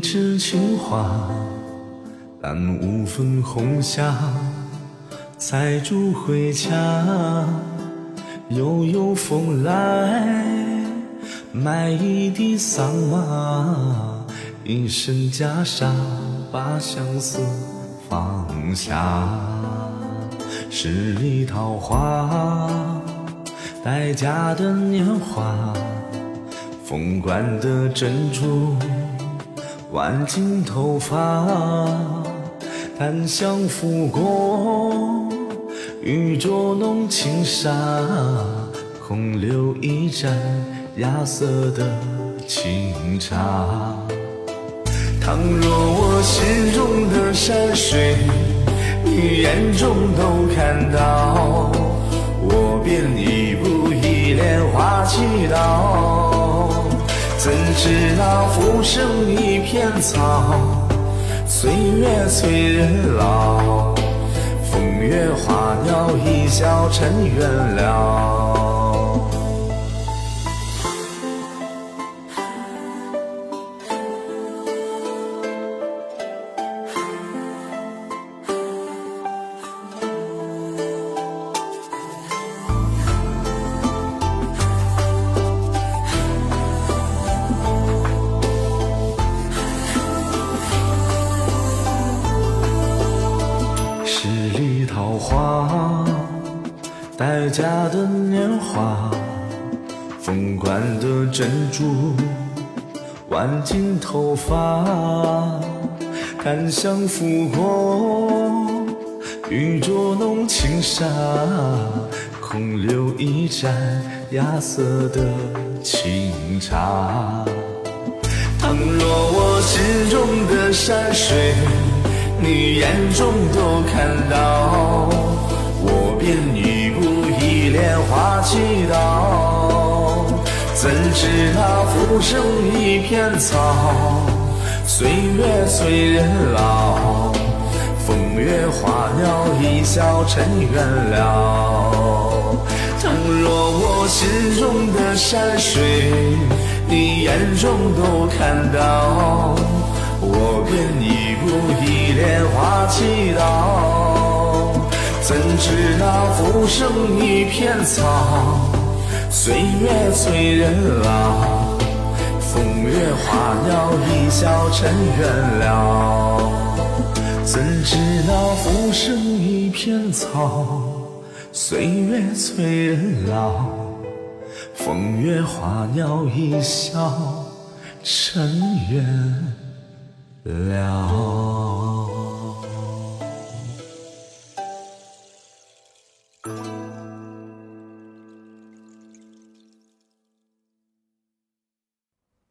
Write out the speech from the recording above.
枝青花，揽五分红霞。采竹回家，悠悠风来，买一地桑麻，一身袈裟，把相思放下。十里桃花，待嫁的年华，凤冠的珍珠，挽进头发，檀香拂过，玉镯弄轻纱，空留一盏芽色的清茶。倘若我心中的山水，你眼中都看到，我便一步一莲花祈祷。怎知那浮生一片草，岁月催人老，风月花鸟一笑尘缘了。花，待嫁的年华，凤冠的珍珠，挽进头发，檀香拂过，玉镯弄轻纱，空留一盏芽色的清茶。倘若我心中的山水，你眼中都看到，便一步一莲花祈祷。怎知那浮生一片草，岁月催人老，风月花鸟一笑尘缘了。倘若我心中的山水，你眼中都看到，我便一步知那浮生一片草，岁月催人老，风月花鸟一笑尘缘了。怎知那浮生一片草，岁月催人老，风月花鸟一笑尘缘了。